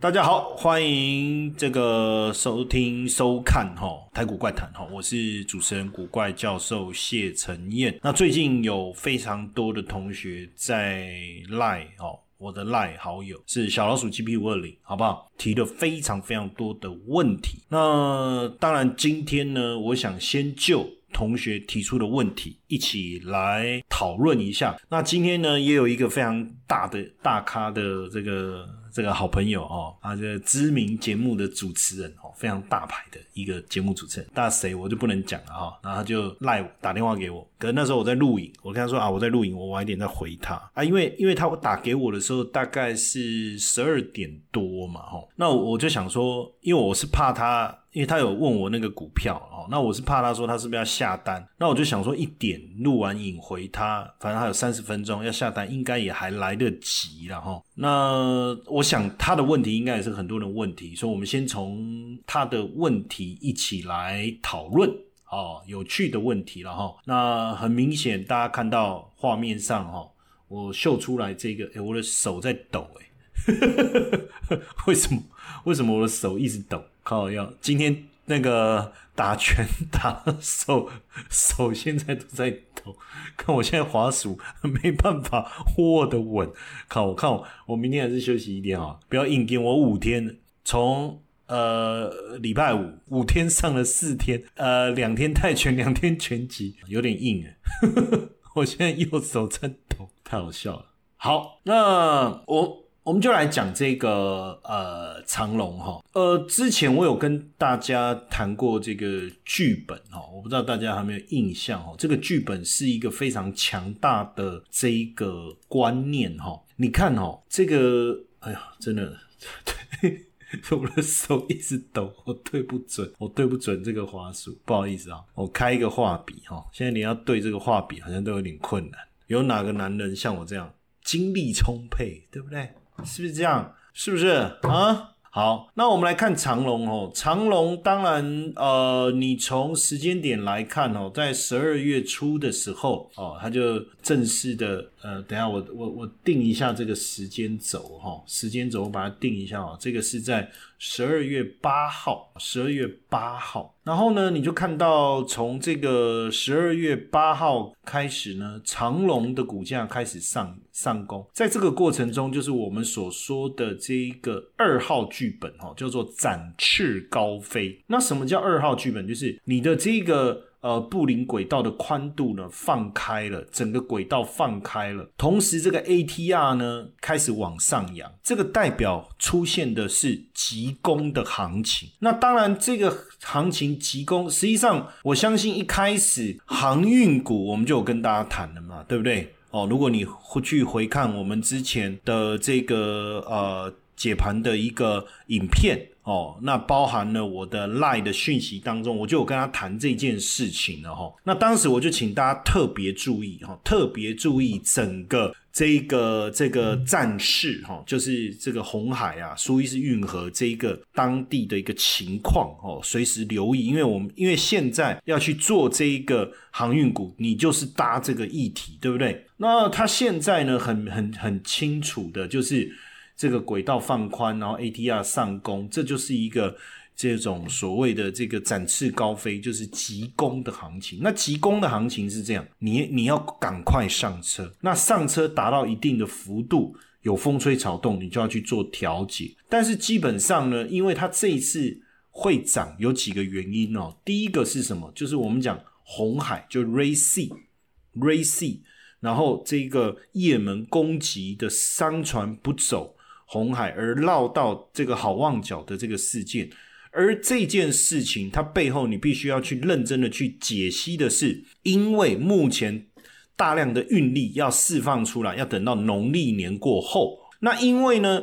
大家好，欢迎这个收听收看哈台股怪谈哈，我是主持人古怪教授谢承彦。那最近有非常多的同学在赖哦，我的赖好友是小老鼠 G P 五二零，好不好？提了非常非常多的问题。那当然，今天呢，我想先就同学提出的问题一起来讨论一下。那今天呢，也有一个非常大的大咖的这个。这个好朋友哦，啊，这个知名节目的主持人哦，非常大牌的一个节目主持人，大谁我就不能讲了哈。然后他就赖我打电话给我，可是那时候我在录影，我跟他说啊，我在录影，我晚一点再回他啊，因为因为他打给我的时候大概是十二点多嘛，哈，那我就想说，因为我是怕他。因为他有问我那个股票哦，那我是怕他说他是不是要下单，那我就想说一点录完影回他，反正还有三十分钟要下单，应该也还来得及了哈。那我想他的问题应该也是很多人问题，所以我们先从他的问题一起来讨论哦，有趣的问题了哈。那很明显大家看到画面上哈，我秀出来这个，哎，我的手在抖哎，为什么？为什么我的手一直抖？靠！要今天那个打拳打手手现在都在抖，看我现在滑鼠没办法握的稳。靠！我看我我明天还是休息一天啊，不要硬跟我五天，从呃礼拜五五天上了四天，呃两天泰拳两天拳击，有点硬哎。我现在右手在抖，太好笑了。好，那我。我们就来讲这个呃长龙哈，呃之前我有跟大家谈过这个剧本哈，我不知道大家有没有印象哈，这个剧本是一个非常强大的这一个观念哈，你看哈，这个哎呀真的，对，我的手一直抖，我对不准，我对不准这个花束，不好意思啊，我开一个画笔哈，现在你要对这个画笔好像都有点困难，有哪个男人像我这样精力充沛，对不对？是不是这样？是不是啊？好，那我们来看长龙哦。长龙当然，呃，你从时间点来看哦，在十二月初的时候哦，它就正式的。呃，等下我我我定一下这个时间轴哈，时间轴我把它定一下哦，这个是在十二月八号，十二月八号，然后呢，你就看到从这个十二月八号开始呢，长龙的股价开始上上攻，在这个过程中，就是我们所说的这一个二号剧本哈，叫做展翅高飞。那什么叫二号剧本？就是你的这个。呃，布林轨道的宽度呢放开了，整个轨道放开了，同时这个 ATR 呢开始往上扬，这个代表出现的是急攻的行情。那当然，这个行情急攻，实际上我相信一开始航运股我们就有跟大家谈了嘛，对不对？哦，如果你回去回看我们之前的这个呃解盘的一个影片。哦，那包含了我的 Line 的讯息当中，我就有跟他谈这件事情了哈。那当时我就请大家特别注意哈，特别注意整个这个这个战事哈，就是这个红海啊，苏伊士运河这一个当地的一个情况哦，随时留意，因为我们因为现在要去做这一个航运股，你就是搭这个议题，对不对？那他现在呢，很很很清楚的就是。这个轨道放宽，然后 ATR 上攻，这就是一个这种所谓的这个展翅高飞，就是急攻的行情。那急攻的行情是这样，你你要赶快上车，那上车达到一定的幅度，有风吹草动，你就要去做调节。但是基本上呢，因为它这一次会涨，有几个原因哦。第一个是什么？就是我们讲红海，就 Ray Sea，Ray Sea，然后这个也门攻击的商船不走。红海而绕到这个好望角的这个事件，而这件事情它背后你必须要去认真的去解析的是，因为目前大量的运力要释放出来，要等到农历年过后，那因为呢，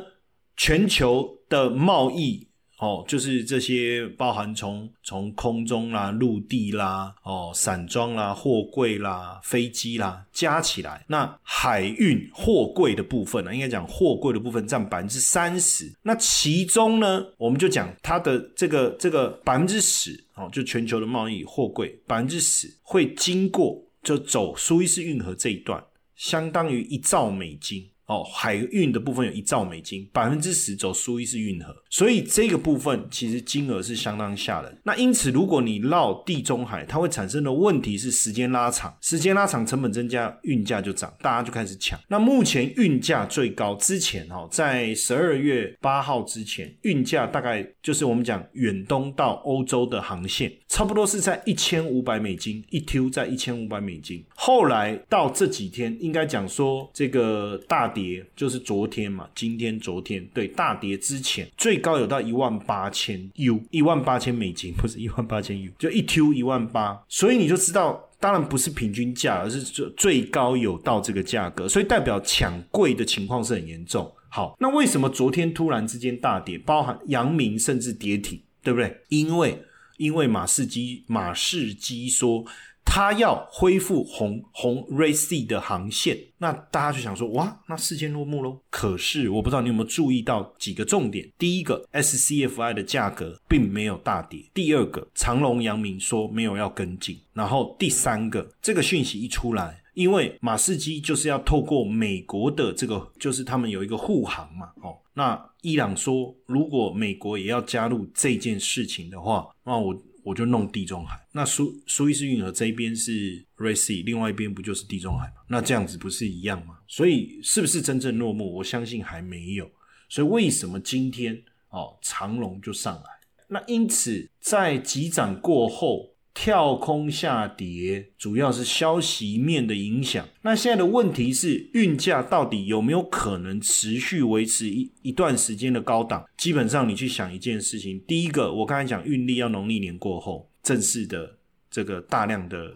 全球的贸易。哦，就是这些包含从从空中啦、陆地啦、哦散装啦、货柜啦、飞机啦加起来，那海运货柜的部分呢，应该讲货柜的部分占百分之三十。那其中呢，我们就讲它的这个这个百分之十，哦，就全球的贸易货柜百分之十会经过就走苏伊士运河这一段，相当于一兆美金。哦，海运的部分有一兆美金，百分之十走苏伊士运河，所以这个部分其实金额是相当吓人。那因此，如果你绕地中海，它会产生的问题是时间拉长，时间拉长，成本增加，运价就涨，大家就开始抢。那目前运价最高之前哦，在十二月八号之前，运价大概就是我们讲远东到欧洲的航线，差不多是在一千五百美金一 Q，在一千五百美金。后来到这几天，应该讲说这个大。跌就是昨天嘛，今天、昨天对大跌之前最高有到一万八千 U，一万八千美金，不是一万八千 U，就一 Q 一万八，所以你就知道，当然不是平均价，而是最最高有到这个价格，所以代表抢贵的情况是很严重。好，那为什么昨天突然之间大跌，包含阳明甚至跌停，对不对？因为因为马士基马士基说。他要恢复红红 Race 的航线，那大家就想说，哇，那事件落幕喽。可是我不知道你有没有注意到几个重点：第一个，SCFI 的价格并没有大跌；第二个，长隆、阳明说没有要跟进；然后第三个，这个讯息一出来，因为马士基就是要透过美国的这个，就是他们有一个护航嘛，哦，那伊朗说，如果美国也要加入这件事情的话，那我。我就弄地中海，那苏苏伊士运河这一边是 r a c e 另外一边不就是地中海吗？那这样子不是一样吗？所以是不是真正落幕？我相信还没有。所以为什么今天哦长龙就上来？那因此在急涨过后。跳空下跌，主要是消息面的影响。那现在的问题是，运价到底有没有可能持续维持一一段时间的高档？基本上，你去想一件事情，第一个，我刚才讲运力要农历年过后正式的这个大量的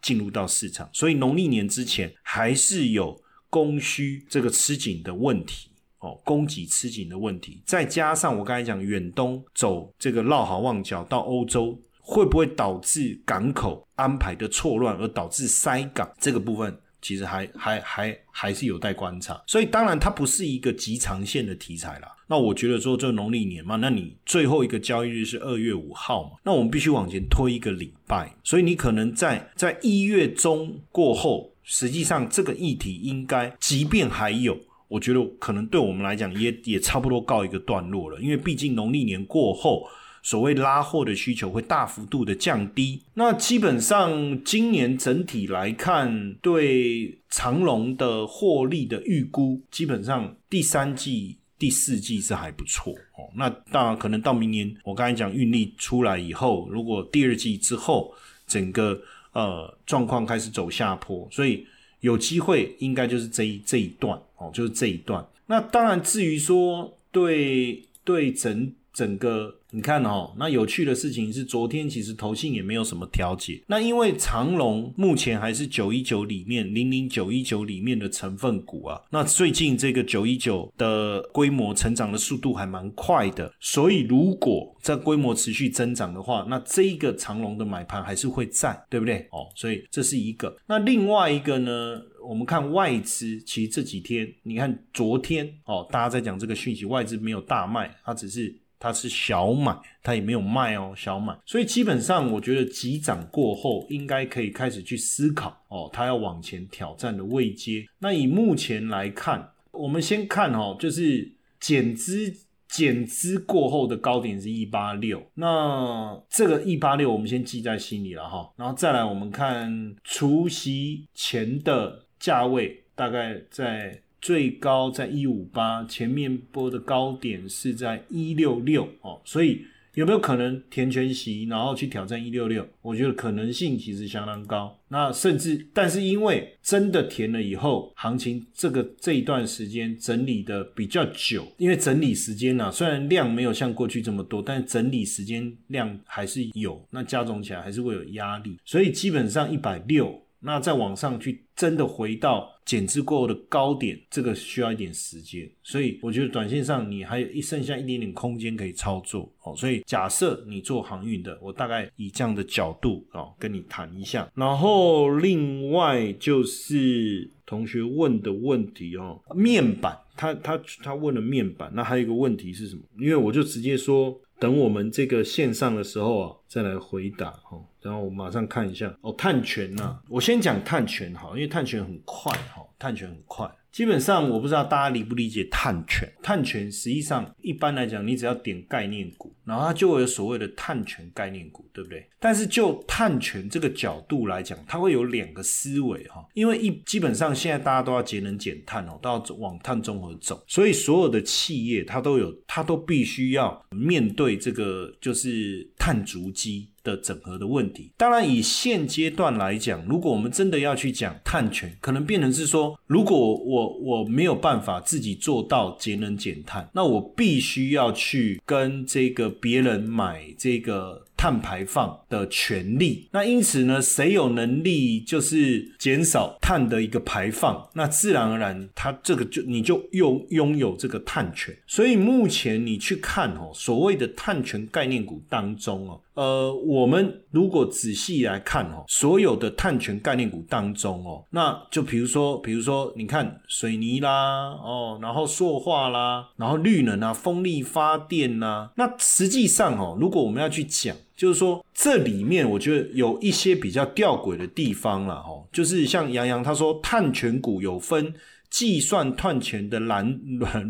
进入到市场，所以农历年之前还是有供需这个吃紧的问题哦，供给吃紧的问题。再加上我刚才讲远东走这个绕好望角到欧洲。会不会导致港口安排的错乱而导致塞港？这个部分其实还还还还是有待观察。所以当然它不是一个极长线的题材啦。那我觉得说这农历年嘛，那你最后一个交易日是二月五号嘛，那我们必须往前推一个礼拜。所以你可能在在一月中过后，实际上这个议题应该，即便还有，我觉得可能对我们来讲也也差不多告一个段落了。因为毕竟农历年过后。所谓拉货的需求会大幅度的降低，那基本上今年整体来看，对长隆的获利的预估，基本上第三季、第四季是还不错哦。那当然可能到明年，我刚才讲运力出来以后，如果第二季之后整个呃状况开始走下坡，所以有机会应该就是这一这一段哦，就是这一段。那当然至于说对对整整个。你看哦，那有趣的事情是，昨天其实投信也没有什么调节。那因为长隆目前还是九一九里面零零九一九里面的成分股啊。那最近这个九一九的规模成长的速度还蛮快的，所以如果在规模持续增长的话，那这一个长隆的买盘还是会在，对不对？哦，所以这是一个。那另外一个呢，我们看外资，其实这几天，你看昨天哦，大家在讲这个讯息，外资没有大卖，它只是。它是小买，它也没有卖哦，小买，所以基本上我觉得急涨过后，应该可以开始去思考哦，它要往前挑战的位阶。那以目前来看，我们先看哦，就是减资减资过后的高点是一八六，那这个一八六我们先记在心里了哈，然后再来我们看除夕前的价位，大概在。最高在一五八，前面波的高点是在一六六哦，所以有没有可能填全息，然后去挑战一六六？我觉得可能性其实相当高。那甚至，但是因为真的填了以后，行情这个这一段时间整理的比较久，因为整理时间呢，虽然量没有像过去这么多，但整理时间量还是有，那加总起来还是会有压力，所以基本上一百六。那再往上去，真的回到减资过后的高点，这个需要一点时间，所以我觉得短线上你还有一剩下一点点空间可以操作哦。所以假设你做航运的，我大概以这样的角度哦跟你谈一下。然后另外就是同学问的问题哦，面板，他他他问了面板，那还有一个问题是什么？因为我就直接说。等我们这个线上的时候啊，再来回答哦。然后我马上看一下哦，探权呐，我先讲探权哈，因为探权很快哈，探权很快。基本上我不知道大家理不理解探权。探权实际上一般来讲，你只要点概念股，然后它就会有所谓的碳权概念股，对不对？但是就碳权这个角度来讲，它会有两个思维哈，因为一基本上现在大家都要节能减碳哦，都要往碳中和走，所以所有的企业它都有，它都必须要面对这个就是碳足迹。的整合的问题，当然以现阶段来讲，如果我们真的要去讲碳权，可能变成是说，如果我我没有办法自己做到节能减碳，那我必须要去跟这个别人买这个。碳排放的权利，那因此呢，谁有能力就是减少碳的一个排放，那自然而然，他这个就你就拥拥有这个碳权。所以目前你去看哦，所谓的碳权概念股当中哦，呃，我们如果仔细来看哦，所有的碳权概念股当中哦，那就比如说，比如说你看水泥啦，哦，然后塑化啦，然后绿能啊，风力发电呐，那实际上哦，如果我们要去讲。就是说，这里面我觉得有一些比较吊诡的地方了，哈，就是像杨洋他说，碳权股有分计算碳权的软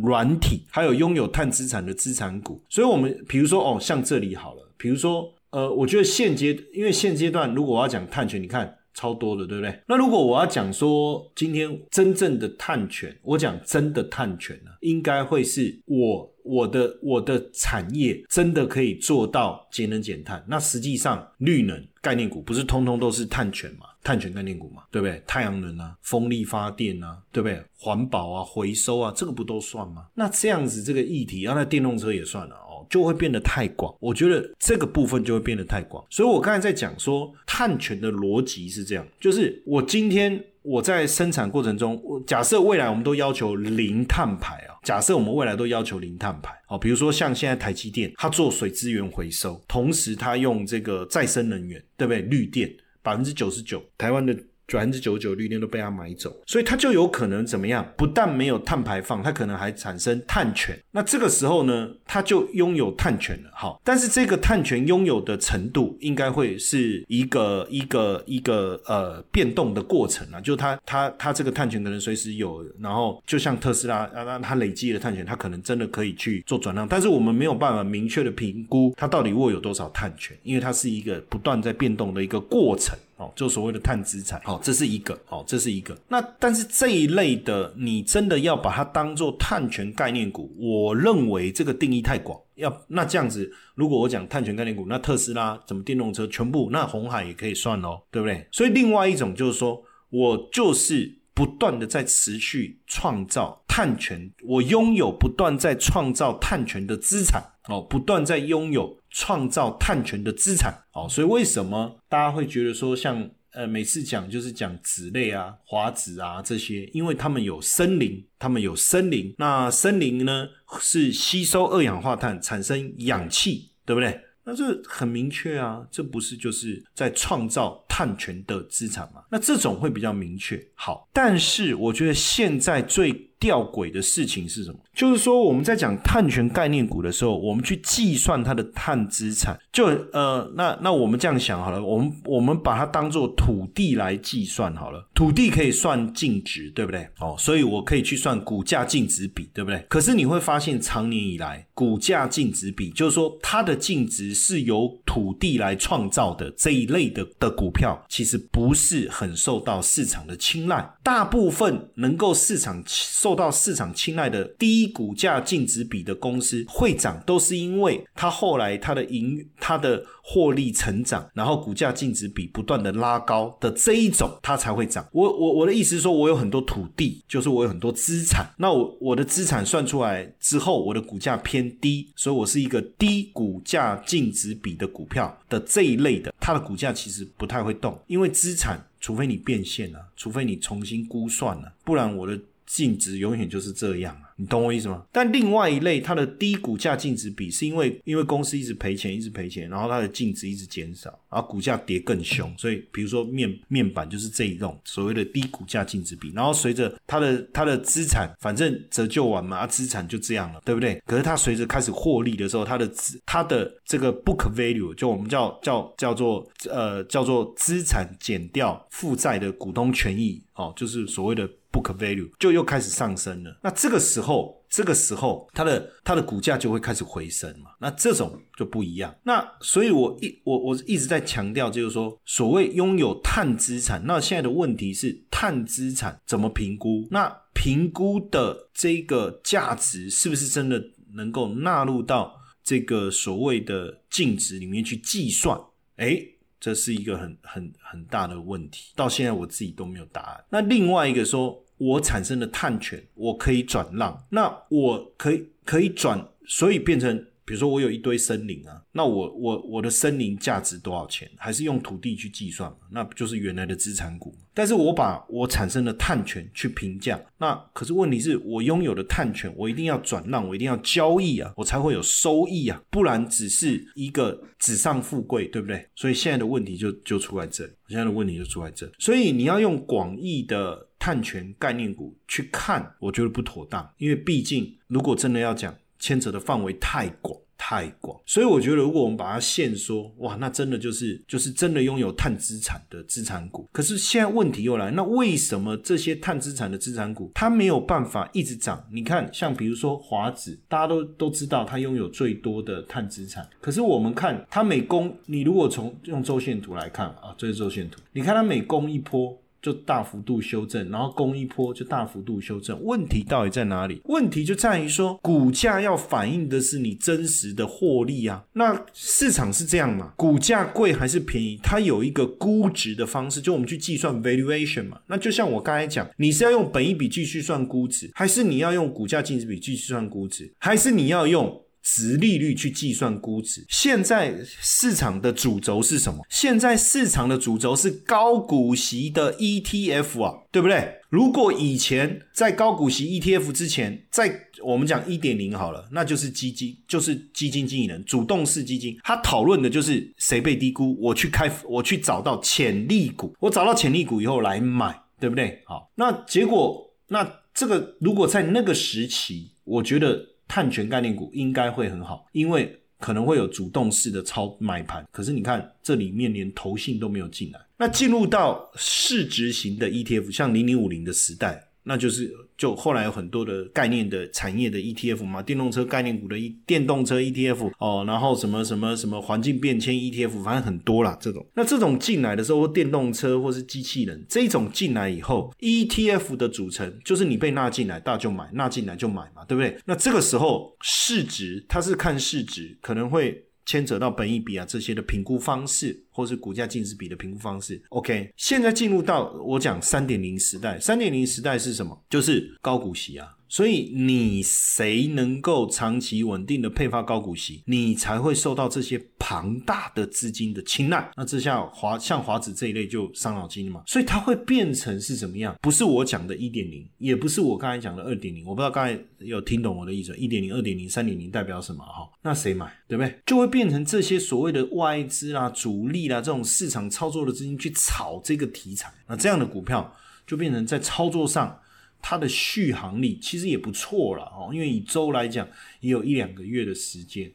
软体，还有拥有碳资产的资产股。所以，我们比如说，哦，像这里好了，比如说，呃，我觉得现阶，因为现阶段如果我要讲碳权，你看超多的，对不对？那如果我要讲说今天真正的碳权，我讲真的碳权呢，应该会是我。我的我的产业真的可以做到节能减碳？那实际上绿能概念股不是通通都是碳权嘛？碳权概念股嘛，对不对？太阳能啊，风力发电啊，对不对？环保啊，回收啊，这个不都算吗？那这样子这个议题，那电动车也算了哦，就会变得太广。我觉得这个部分就会变得太广。所以我刚才在讲说，碳权的逻辑是这样，就是我今天。我在生产过程中，假设未来我们都要求零碳排啊，假设我们未来都要求零碳排哦，比如说像现在台积电，它做水资源回收，同时它用这个再生能源，对不对？绿电百分之九十九，台湾的。百分之九十九绿电都被他买走，所以他就有可能怎么样？不但没有碳排放，他可能还产生碳权。那这个时候呢，他就拥有碳权了。好，但是这个碳权拥有的程度，应该会是一个一个一个呃变动的过程啊。就他他他这个碳权可能随时有，然后就像特斯拉啊，那他累积的碳权，他可能真的可以去做转让。但是我们没有办法明确的评估他到底握有多少碳权，因为它是一个不断在变动的一个过程。哦，就所谓的碳资产，好，这是一个，好，这是一个。那但是这一类的，你真的要把它当做碳权概念股，我认为这个定义太广。要那这样子，如果我讲碳权概念股，那特斯拉、怎么电动车全部，那红海也可以算哦，对不对？所以另外一种就是说，我就是不断的在持续创造碳权，我拥有不断在创造碳权的资产，哦，不断在拥有。创造碳权的资产，哦，所以为什么大家会觉得说，像呃每次讲就是讲酯类啊、华酯啊这些，因为他们有森林，他们有森林，那森林呢是吸收二氧化碳产生氧气，对不对？那这很明确啊，这不是就是在创造碳权的资产吗？那这种会比较明确。好，但是我觉得现在最。吊诡的事情是什么？就是说，我们在讲碳权概念股的时候，我们去计算它的碳资产，就呃，那那我们这样想好了，我们我们把它当做土地来计算好了，土地可以算净值，对不对？哦，所以我可以去算股价净值比，对不对？可是你会发现，长年以来，股价净值比，就是说它的净值是由土地来创造的这一类的的股票，其实不是很受到市场的青睐，大部分能够市场受。受到市场青睐的低股价净值比的公司会涨，都是因为它后来它的盈它的获利成长，然后股价净值比不断的拉高的这一种，它才会涨。我我我的意思是说，我有很多土地，就是我有很多资产，那我我的资产算出来之后，我的股价偏低，所以我是一个低股价净值比的股票的这一类的，它的股价其实不太会动，因为资产除非你变现了，除非你重新估算了，不然我的。净值永远就是这样啊。你懂我意思吗？但另外一类，它的低股价净值比是因为因为公司一直赔钱，一直赔钱，然后它的净值一直减少，然后股价跌更凶。所以比如说面面板就是这一种所谓的低股价净值比。然后随着它的它的资产反正折旧完嘛，啊资产就这样了，对不对？可是它随着开始获利的时候，它的资它的这个 book value 就我们叫叫叫做呃叫做资产减掉负债的股东权益。哦，就是所谓的 book value 就又开始上升了。那这个时候，这个时候它的它的股价就会开始回升嘛。那这种就不一样。那所以我一我我一直在强调，就是说所谓拥有碳资产，那现在的问题是碳资产怎么评估？那评估的这个价值是不是真的能够纳入到？这个所谓的净值里面去计算，哎，这是一个很很很大的问题，到现在我自己都没有答案。那另外一个说，我产生的碳权我可以转让，那我可以可以转，所以变成。比如说我有一堆森林啊，那我我我的森林价值多少钱？还是用土地去计算嘛？那不就是原来的资产股？但是我把我产生的碳权去评价，那可是问题是我拥有的碳权，我一定要转让，我一定要交易啊，我才会有收益啊，不然只是一个纸上富贵，对不对？所以现在的问题就就出在这，现在的问题就出在这，所以你要用广义的碳权概念股去看，我觉得不妥当，因为毕竟如果真的要讲。牵扯的范围太广太广，所以我觉得如果我们把它限缩，哇，那真的就是就是真的拥有碳资产的资产股。可是现在问题又来，那为什么这些碳资产的资产股它没有办法一直涨？你看，像比如说华子，大家都都知道它拥有最多的碳资产，可是我们看它每攻，你如果从用周线图来看啊，这是周线图，你看它每攻一波。就大幅度修正，然后攻一波就大幅度修正。问题到底在哪里？问题就在于说，股价要反映的是你真实的获利啊。那市场是这样嘛？股价贵还是便宜？它有一个估值的方式，就我们去计算 valuation 嘛。那就像我刚才讲，你是要用本一笔继续算估值，还是你要用股价净值比继续算估值，还是你要用？值利率去计算估值，现在市场的主轴是什么？现在市场的主轴是高股息的 ETF 啊，对不对？如果以前在高股息 ETF 之前，在我们讲一点零好了，那就是基金，就是基金经理人主动式基金，他讨论的就是谁被低估，我去开，我去找到潜力股，我找到潜力股以后来买，对不对？好，那结果，那这个如果在那个时期，我觉得。碳权概念股应该会很好，因为可能会有主动式的超买盘。可是你看，这里面连投信都没有进来。那进入到市值型的 ETF，像零零五零的时代。那就是就后来有很多的概念的产业的 ETF 嘛，电动车概念股的 E 电动车 ETF 哦，然后什么什么什么环境变迁 ETF，反正很多啦。这种。那这种进来的时候，电动车或是机器人这种进来以后，ETF 的组成就是你被纳进来，大就买，纳进来就买嘛，对不对？那这个时候市值它是看市值，可能会。牵扯到本益比啊这些的评估方式，或是股价净值比的评估方式。OK，现在进入到我讲三点零时代，三点零时代是什么？就是高股息啊。所以你谁能够长期稳定的配发高股息，你才会受到这些庞大的资金的青睐。那这下华像华子这一类就伤脑筋了嘛。所以它会变成是怎么样？不是我讲的一点零，也不是我刚才讲的二点零。我不知道刚才有听懂我的意思。一点零、二点零、三点零代表什么？哈，那谁买？对不对？就会变成这些所谓的外资啦、主力啦这种市场操作的资金去炒这个题材。那这样的股票就变成在操作上。它的续航力其实也不错了哦，因为以周来讲也有一两个月的时间，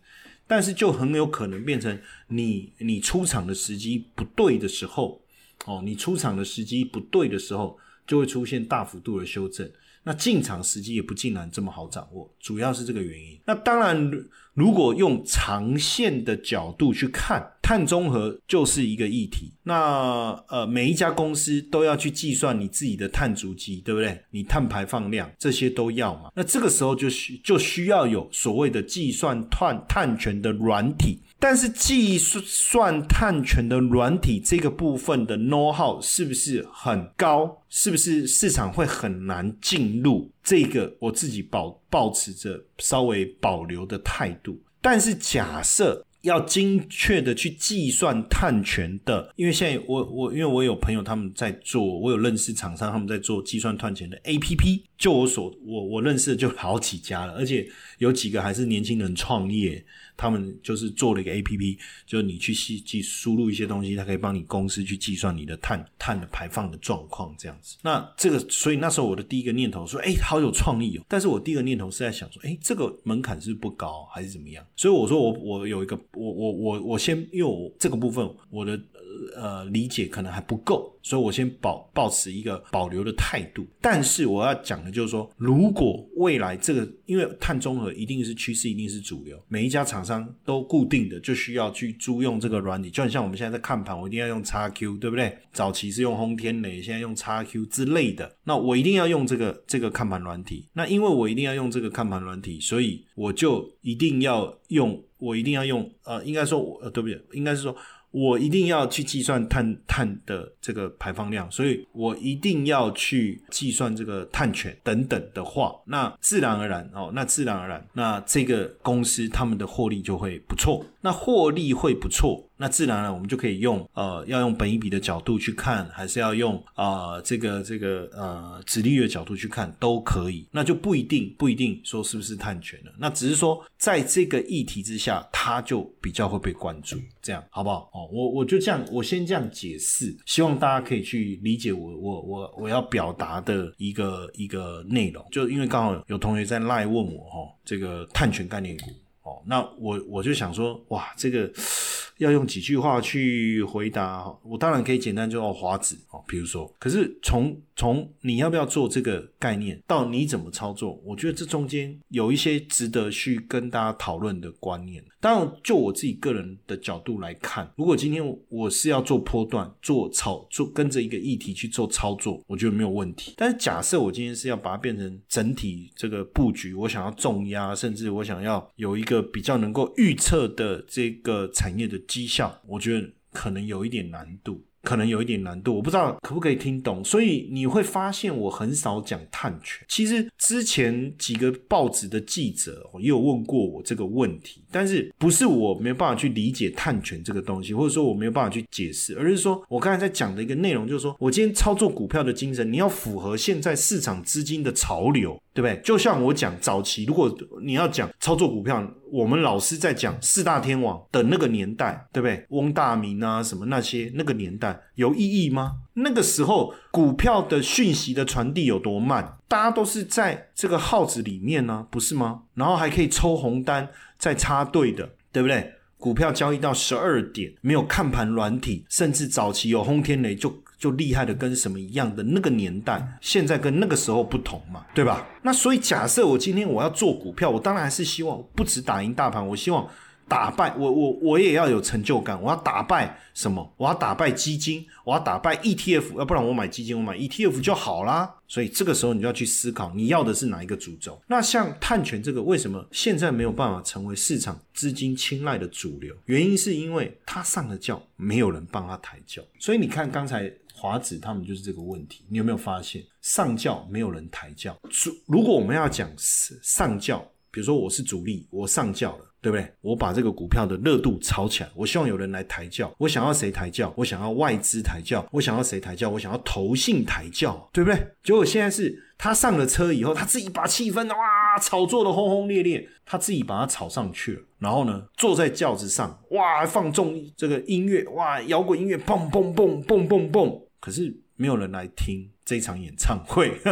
但是就很有可能变成你你出场的时机不对的时候哦，你出场的时机不对的时候，就会出现大幅度的修正。那进场时机也不竟然这么好掌握，主要是这个原因。那当然，如果用长线的角度去看，碳中和就是一个议题。那呃，每一家公司都要去计算你自己的碳足迹，对不对？你碳排放量这些都要嘛。那这个时候就需就需要有所谓的计算碳碳权的软体。但是计算碳权的软体这个部分的 know how 是不是很高？是不是市场会很难进入？这个我自己保保持着稍微保留的态度。但是假设要精确的去计算碳权的，因为现在我我因为我有朋友他们在做，我有认识厂商他们在做计算碳权的 A P P，就我所我我认识的就好几家了，而且有几个还是年轻人创业。他们就是做了一个 A P P，就你去细计输入一些东西，它可以帮你公司去计算你的碳碳的排放的状况这样子。那这个，所以那时候我的第一个念头说，哎，好有创意哦。但是我第一个念头是在想说，哎，这个门槛是不高还是怎么样？所以我说我我有一个，我我我我先，因为我这个部分我的呃理解可能还不够，所以我先保保持一个保留的态度。但是我要讲的就是说，如果未来这个因为碳中和一定是趋势，一定是主流，每一家厂商都固定的就需要去租用这个软体，就很像我们现在在看盘，我一定要用 x Q，对不对？早期是用轰天雷，现在用 x Q 之类的，那我一定要用这个这个看盘软体。那因为我一定要用这个看盘软体，所以我就一定要用。我一定要用，呃，应该说，呃，对不对？应该是说我一定要去计算碳碳的这个排放量，所以我一定要去计算这个碳权等等的话，那自然而然哦，那自然而然，那这个公司他们的获利就会不错，那获利会不错。那自然了，我们就可以用呃，要用本一笔的角度去看，还是要用啊这个这个呃，指利率的角度去看，都可以。那就不一定不一定说是不是碳权了。那只是说，在这个议题之下，它就比较会被关注，这样好不好？哦，我我就这样，我先这样解释，希望大家可以去理解我我我我要表达的一个一个内容。就因为刚好有同学在赖问我哈，这个碳权概念股哦，那我我就想说，哇，这个。要用几句话去回答，我当然可以简单就用华子哦，比如说，可是从从你要不要做这个概念到你怎么操作，我觉得这中间有一些值得去跟大家讨论的观念。当然，就我自己个人的角度来看，如果今天我是要做波段、做操、做跟着一个议题去做操作，我觉得没有问题。但是假设我今天是要把它变成整体这个布局，我想要重压，甚至我想要有一个比较能够预测的这个产业的。绩效，我觉得可能有一点难度。可能有一点难度，我不知道可不可以听懂，所以你会发现我很少讲碳权。其实之前几个报纸的记者也有问过我这个问题，但是不是我没有办法去理解碳权这个东西，或者说我没有办法去解释，而是说我刚才在讲的一个内容，就是说我今天操作股票的精神，你要符合现在市场资金的潮流，对不对？就像我讲早期，如果你要讲操作股票，我们老师在讲四大天王的那个年代，对不对？翁大明啊，什么那些那个年代。有意义吗？那个时候股票的讯息的传递有多慢？大家都是在这个号子里面呢，不是吗？然后还可以抽红单再插队的，对不对？股票交易到十二点，没有看盘软体，甚至早期有轰天雷就就厉害的跟什么一样的那个年代，现在跟那个时候不同嘛，对吧？那所以假设我今天我要做股票，我当然还是希望不止打赢大盘，我希望。打败我，我我也要有成就感。我要打败什么？我要打败基金，我要打败 ETF，要不然我买基金，我买 ETF 就好啦。所以这个时候你就要去思考，你要的是哪一个主轴？那像碳权这个，为什么现在没有办法成为市场资金青睐的主流？原因是因为他上了轿，没有人帮他抬轿。所以你看刚才华子他们就是这个问题。你有没有发现上轿没有人抬轿？主如果我们要讲上轿，比如说我是主力，我上轿了。对不对？我把这个股票的热度炒起来，我希望有人来抬轿。我想要谁抬轿？我想要外资抬轿。我想要谁抬轿？我想要投信抬轿，对不对？结果现在是他上了车以后，他自己把气氛哇炒作的轰轰烈烈，他自己把它炒上去了。然后呢，坐在轿子上哇，放纵这个音乐哇，摇滚音乐蹦蹦蹦蹦蹦蹦，可是没有人来听这场演唱会。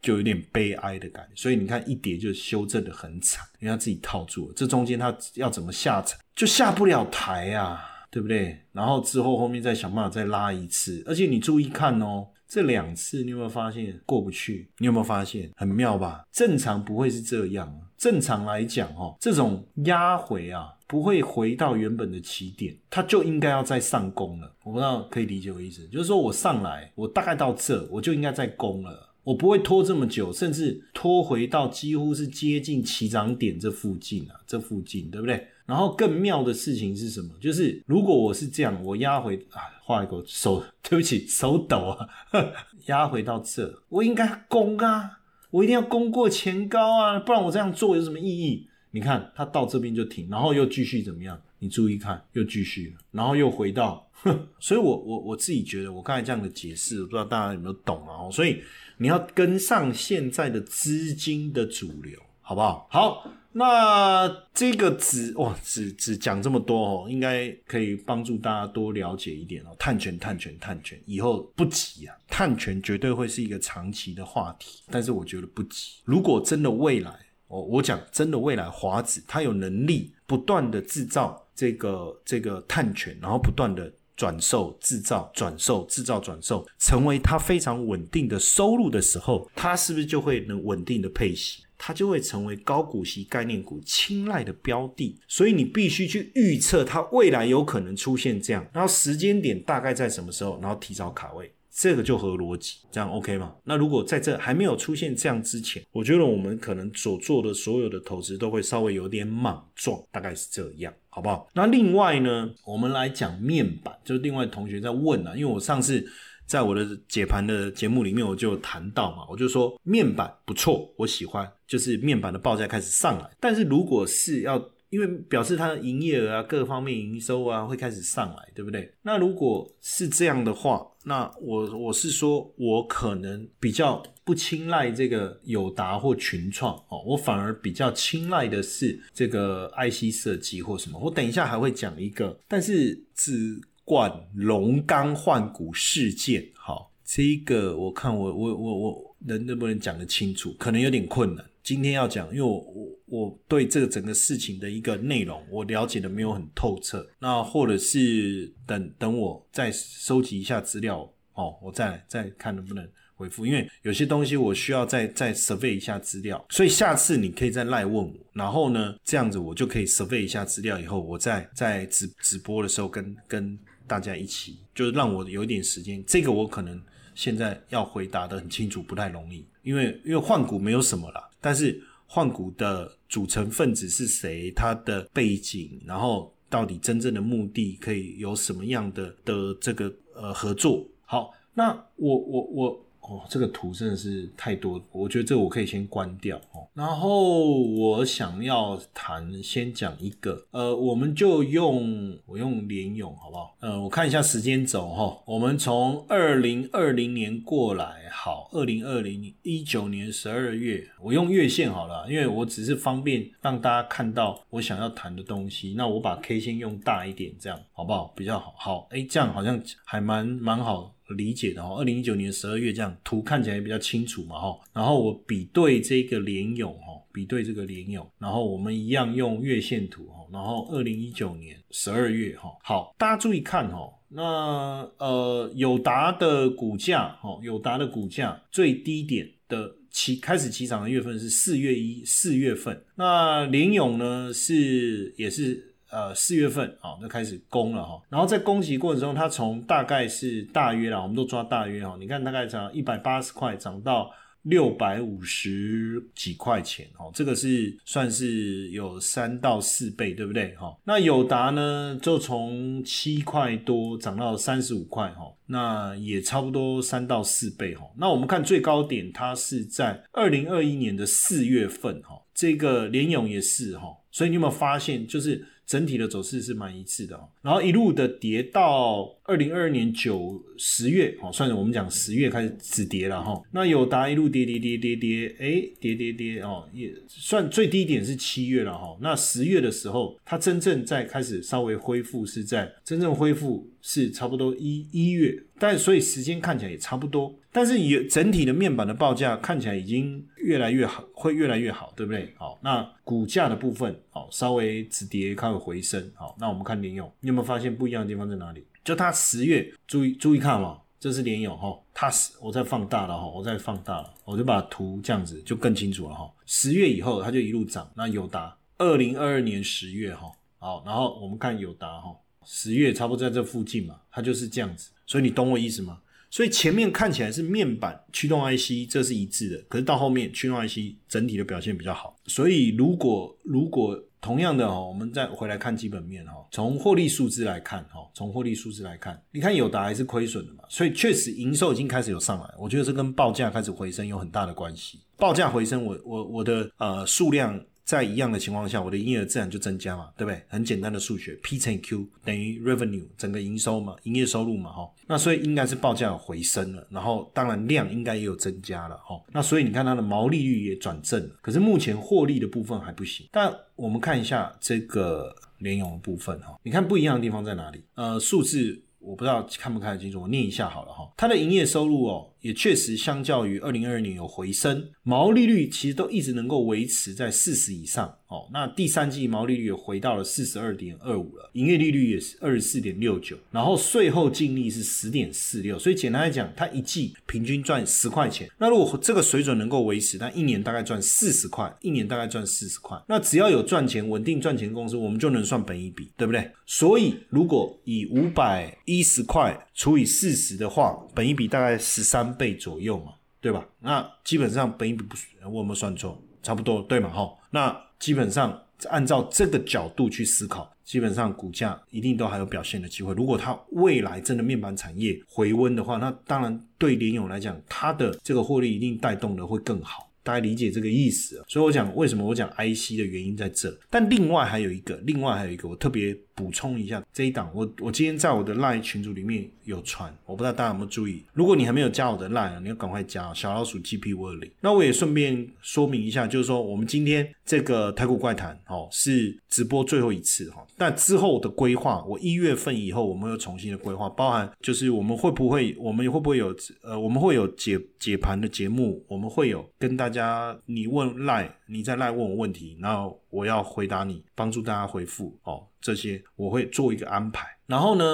就有点悲哀的感觉，所以你看一跌就修正的很惨，因为他自己套住了，这中间他要怎么下沉就下不了台啊，对不对？然后之后后面再想办法再拉一次，而且你注意看哦，这两次你有没有发现过不去？你有没有发现很妙吧？正常不会是这样，正常来讲哦，这种压回啊不会回到原本的起点，它就应该要再上攻了。我不知道可以理解我意思，就是说我上来，我大概到这我就应该再攻了。我不会拖这么久，甚至拖回到几乎是接近起涨点这附近啊，这附近对不对？然后更妙的事情是什么？就是如果我是这样，我压回啊，画一个手，对不起，手抖啊，压回到这，我应该攻啊，我一定要攻过前高啊，不然我这样做有什么意义？你看它到这边就停，然后又继续怎么样？你注意看，又继续，然后又回到，哼所以我我我自己觉得，我刚才这样的解释，我不知道大家有没有懂啊？所以。你要跟上现在的资金的主流，好不好？好，那这个只哇，只只讲这么多哦，应该可以帮助大家多了解一点哦。碳权，碳权，碳权，以后不急啊，碳权绝对会是一个长期的话题，但是我觉得不急。如果真的未来，我我讲真的未来，华子它有能力不断的制造这个这个碳权，然后不断的。转售、制造、转售、制造、转售，成为它非常稳定的收入的时候，它是不是就会能稳定的配息？它就会成为高股息概念股青睐的标的。所以你必须去预测它未来有可能出现这样，然后时间点大概在什么时候，然后提早卡位。这个就合逻辑，这样 OK 吗？那如果在这还没有出现这样之前，我觉得我们可能所做的所有的投资都会稍微有点莽撞，大概是这样，好不好？那另外呢，我们来讲面板，就是另外同学在问啊，因为我上次在我的解盘的节目里面我就谈到嘛，我就说面板不错，我喜欢，就是面板的报价开始上来，但是如果是要因为表示它的营业额啊，各方面营收啊会开始上来，对不对？那如果是这样的话，那我我是说，我可能比较不青睐这个友达或群创哦，我反而比较青睐的是这个 IC 设计或什么。我等一下还会讲一个，但是只管龙钢换股事件，好，这一个我看我我我我能能不能讲得清楚，可能有点困难。今天要讲，因为我我我对这个整个事情的一个内容，我了解的没有很透彻。那或者是等等我再收集一下资料哦，我再再看能不能回复。因为有些东西我需要再再 survey 一下资料，所以下次你可以再赖问我。然后呢，这样子我就可以 survey 一下资料，以后我再在直直播的时候跟跟大家一起，就是让我有一点时间。这个我可能现在要回答的很清楚，不太容易，因为因为换股没有什么啦。但是换股的组成分子是谁？它的背景，然后到底真正的目的可以有什么样的的这个呃合作？好，那我我我。哦，这个图真的是太多，我觉得这我可以先关掉哦。然后我想要谈，先讲一个，呃，我们就用我用联勇好不好？呃，我看一下时间轴哈，我们从二零二零年过来，好，二零二零一九年十二月，我用月线好了，因为我只是方便让大家看到我想要谈的东西。那我把 K 线用大一点，这样好不好？比较好。好，哎，这样好像还蛮蛮好。理解的哈，二零一九年十二月这样图看起来比较清楚嘛哈，然后我比对这个联勇哈，比对这个联勇，然后我们一样用月线图哈，然后二零一九年十二月哈，好，大家注意看哈，那呃友达的股价哈，友达的股价最低点的起开始起涨的月份是四月一四月份，那联勇呢是也是。呃，四月份啊，就开始攻了哈，然后在攻击过程中，它从大概是大约啦，我们都抓大约哈，你看大概涨一百八十块，涨到六百五十几块钱哦，这个是算是有三到四倍，对不对哈？那友达呢，就从七块多涨到三十五块哈，那也差不多三到四倍哈。那我们看最高点，它是在二零二一年的四月份哈，这个联勇也是哈，所以你有没有发现，就是。整体的走势是蛮一致的哦，然后一路的跌到二零二二年九十月，哦，算是我们讲十月开始止跌了哈。那友达一路跌跌跌跌跌，哎，跌跌跌哦，也算最低点是七月了哈。那十月的时候，它真正在开始稍微恢复，是在真正恢复是差不多一一月，但所以时间看起来也差不多。但是也整体的面板的报价看起来已经越来越好，会越来越好，对不对？好，那股价的部分，稍微止跌开始回升，好，那我们看联友，你有没有发现不一样的地方在哪里？就它十月，注意注意看嘛，这是联友哈，它十，我再放大了哈，我再放大了，我就把图这样子就更清楚了哈。十月以后它就一路涨，那友达二零二二年十月哈，好，然后我们看友达哈，十月差不多在这附近嘛，它就是这样子，所以你懂我意思吗？所以前面看起来是面板驱动 IC，这是一致的。可是到后面驱动 IC 整体的表现比较好。所以如果如果同样的哈，我们再回来看基本面哈，从获利数字来看哈，从获利数字来看，你看友达还是亏损的嘛。所以确实营收已经开始有上来，我觉得这跟报价开始回升有很大的关系。报价回升，我我我的呃数量。在一样的情况下，我的营业额自然就增加嘛，对不对？很简单的数学，P 乘以 Q 等于 revenue，整个营收嘛，营业收入嘛，哈。那所以应该是报价有回升了，然后当然量应该也有增加了，哈。那所以你看它的毛利率也转正了，可是目前获利的部分还不行。但我们看一下这个联咏的部分，哈，你看不一样的地方在哪里？呃，数字我不知道看不看得清楚，我念一下好了，哈。它的营业收入哦。也确实相较于二零二二年有回升，毛利率其实都一直能够维持在四十以上。哦，那第三季毛利率也回到了四十二点二五了，营业利率也是二十四点六九，然后税后净利是十点四六，所以简单来讲，它一季平均赚十块钱。那如果这个水准能够维持，那一年大概赚四十块，一年大概赚四十块。那只要有赚钱、稳定赚钱公司，我们就能算本一比，对不对？所以如果以五百一十块除以四十的话，本一比大概十三倍左右嘛，对吧？那基本上本一比不，我有没有算错？差不多对嘛？哈，那。基本上按照这个角度去思考，基本上股价一定都还有表现的机会。如果它未来真的面板产业回温的话，那当然对联友来讲，它的这个获利一定带动的会更好。大家理解这个意思。所以我讲为什么我讲 IC 的原因在这。但另外还有一个，另外还有一个，我特别。补充一下这一档，我我今天在我的 LINE 群组里面有传，我不知道大家有没有注意。如果你还没有加我的 LINE，你要赶快加小老鼠 GP 五二零。那我也顺便说明一下，就是说我们今天这个台股怪谈哦是直播最后一次哈，但之后的规划，我一月份以后我们又重新的规划，包含就是我们会不会，我们会不会有呃，我们会有解解盘的节目，我们会有跟大家你问 LINE，你在 LINE 问我问题，然后我要回答你，帮助大家回复哦。这些我会做一个安排，然后呢，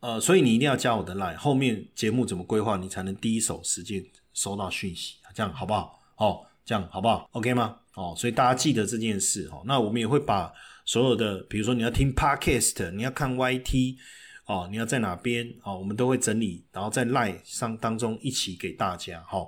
呃，所以你一定要加我的 line，后面节目怎么规划，你才能第一手时间收到讯息，这样好不好？哦，这样好不好？OK 吗？哦，所以大家记得这件事哦。那我们也会把所有的，比如说你要听 podcast，你要看 YT，哦，你要在哪边哦，我们都会整理，然后在 lie 上当中一起给大家哈。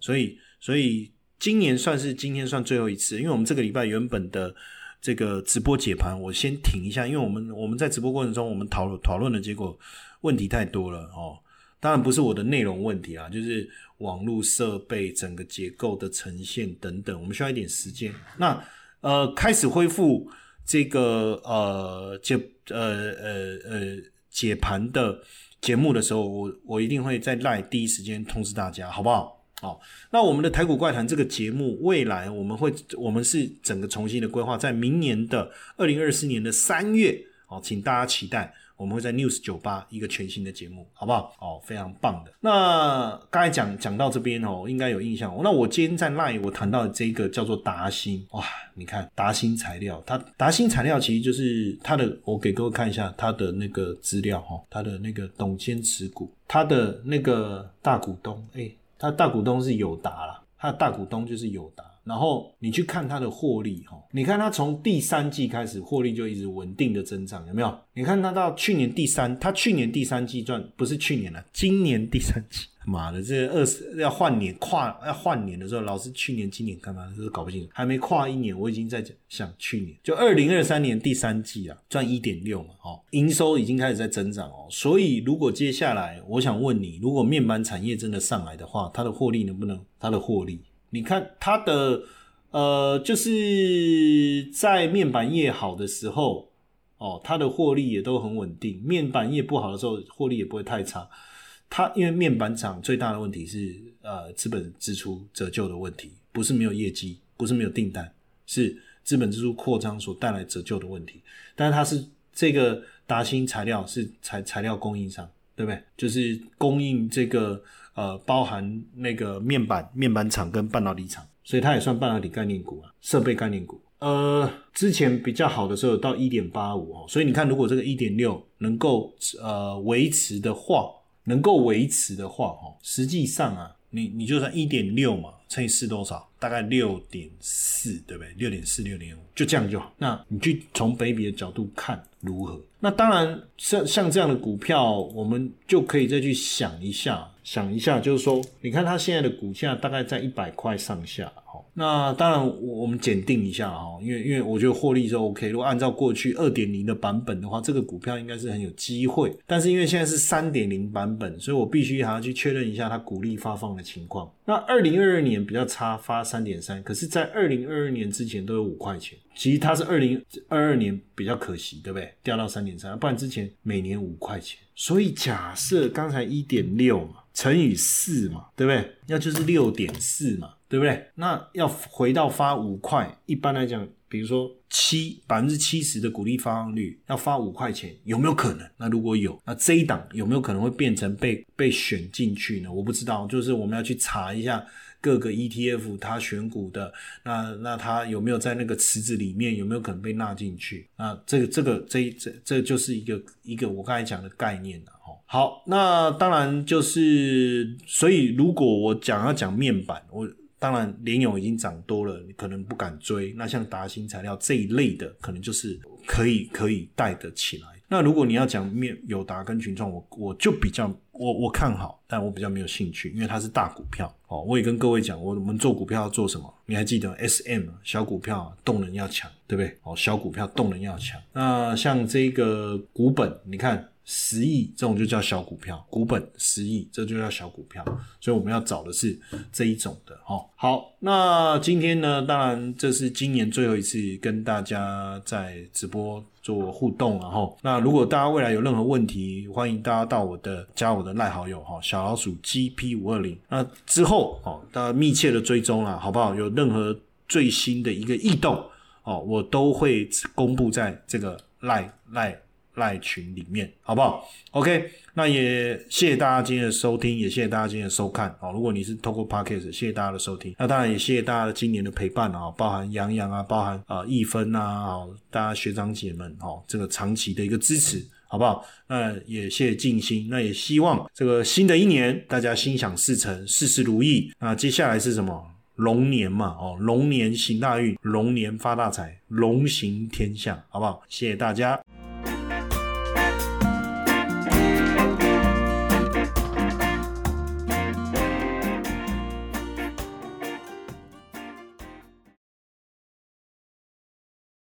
所以，所以今年算是今天算最后一次，因为我们这个礼拜原本的。这个直播解盘，我先停一下，因为我们我们在直播过程中，我们讨论讨论的结果问题太多了哦。当然不是我的内容问题啊，就是网络设备整个结构的呈现等等，我们需要一点时间。那呃，开始恢复这个呃解呃呃呃解盘的节目的时候，我我一定会在赖第一时间通知大家，好不好？好，那我们的台股怪谈这个节目，未来我们会，我们是整个重新的规划，在明年的二零二四年的三月，哦，请大家期待，我们会在 News 九八一个全新的节目，好不好？哦，非常棒的。那刚才讲讲到这边哦，应该有印象。那我今天在 Line 我谈到这个叫做达新，哇，你看达新材料，它达新材料其实就是它的，我给各位看一下它的那个资料哈，它的那个董监持股，它的那个大股东，哎。他大股东是友达啦，他的大股东就是友达。然后你去看它的获利，哈，你看它从第三季开始获利就一直稳定的增长，有没有？你看它到去年第三，它去年第三季赚不是去年了，今年第三季，妈的，这二十要换年跨要换年的时候，老是去年今年干嘛？这是搞不清楚，还没跨一年，我已经在想去年就二零二三年第三季啊，赚一点六嘛，哦，营收已经开始在增长哦。所以如果接下来我想问你，如果面板产业真的上来的话，它的获利能不能？它的获利？你看它的，呃，就是在面板业好的时候，哦，它的获利也都很稳定；面板业不好的时候，获利也不会太差。它因为面板厂最大的问题是，呃，资本支出折旧的问题，不是没有业绩，不是没有订单，是资本支出扩张所带来折旧的问题。但是它是这个达新材料是材材料供应商，对不对？就是供应这个。呃，包含那个面板面板厂跟半导体厂，所以它也算半导体概念股啊，设备概念股。呃，之前比较好的时候到一点八五哦，所以你看，如果这个一点六能够呃维持的话，能够维持的话哈，实际上啊，你你就算一点六嘛，乘以四多少？大概六点四，对不对？六点四、六点五，就这样就好。那你去从北比的角度看如何？那当然，像像这样的股票，我们就可以再去想一下。想一下，就是说，你看它现在的股价大概在一百块上下，哈。那当然，我们检定一下哈，因为因为我觉得获利是 OK。如果按照过去二点零的版本的话，这个股票应该是很有机会。但是因为现在是三点零版本，所以我必须还要去确认一下它股利发放的情况。那二零二二年比较差，发三点三，可是，在二零二二年之前都有五块钱。其实它是二零二二年比较可惜，对不对？掉到三点三，不然之前每年五块钱。所以假设刚才一点六嘛，乘以四嘛，对不对？那就是六点四嘛。对不对？那要回到发五块，一般来讲，比如说七百分之七十的股利发放率要发五块钱，有没有可能？那如果有，那这一档有没有可能会变成被被选进去呢？我不知道，就是我们要去查一下各个 ETF 它选股的，那那它有没有在那个池子里面，有没有可能被纳进去？那这个这个这这这就是一个一个我刚才讲的概念了哈。好，那当然就是，所以如果我讲要讲面板，我。当然，联友已经涨多了，你可能不敢追。那像达新材料这一类的，可能就是可以可以带得起来。那如果你要讲面友达跟群创，我我就比较我我看好，但我比较没有兴趣，因为它是大股票哦。我也跟各位讲，我们做股票要做什么？你还记得 S M 小股票动能要强，对不对？哦，小股票动能要强。那像这个股本，你看。十亿这种就叫小股票，股本十亿这就叫小股票，所以我们要找的是这一种的哈。好，那今天呢，当然这是今年最后一次跟大家在直播做互动了哈。那如果大家未来有任何问题，欢迎大家到我的加我的赖好友哈，小老鼠 GP 五二零。那之后哦，大家密切的追踪了，好不好？有任何最新的一个异动哦，我都会公布在这个赖赖。赖群里面，好不好？OK，那也谢谢大家今天的收听，也谢谢大家今天的收看。哦，如果你是透过 Podcast，谢谢大家的收听。那当然也谢谢大家的今年的陪伴啊，包含杨洋啊，包含啊易芬啊，大家学长姐们哦，这个长期的一个支持，好不好？那也谢谢静心，那也希望这个新的一年大家心想事成，事事如意。那接下来是什么？龙年嘛，哦，龙年行大运，龙年发大财，龙行天下，好不好？谢谢大家。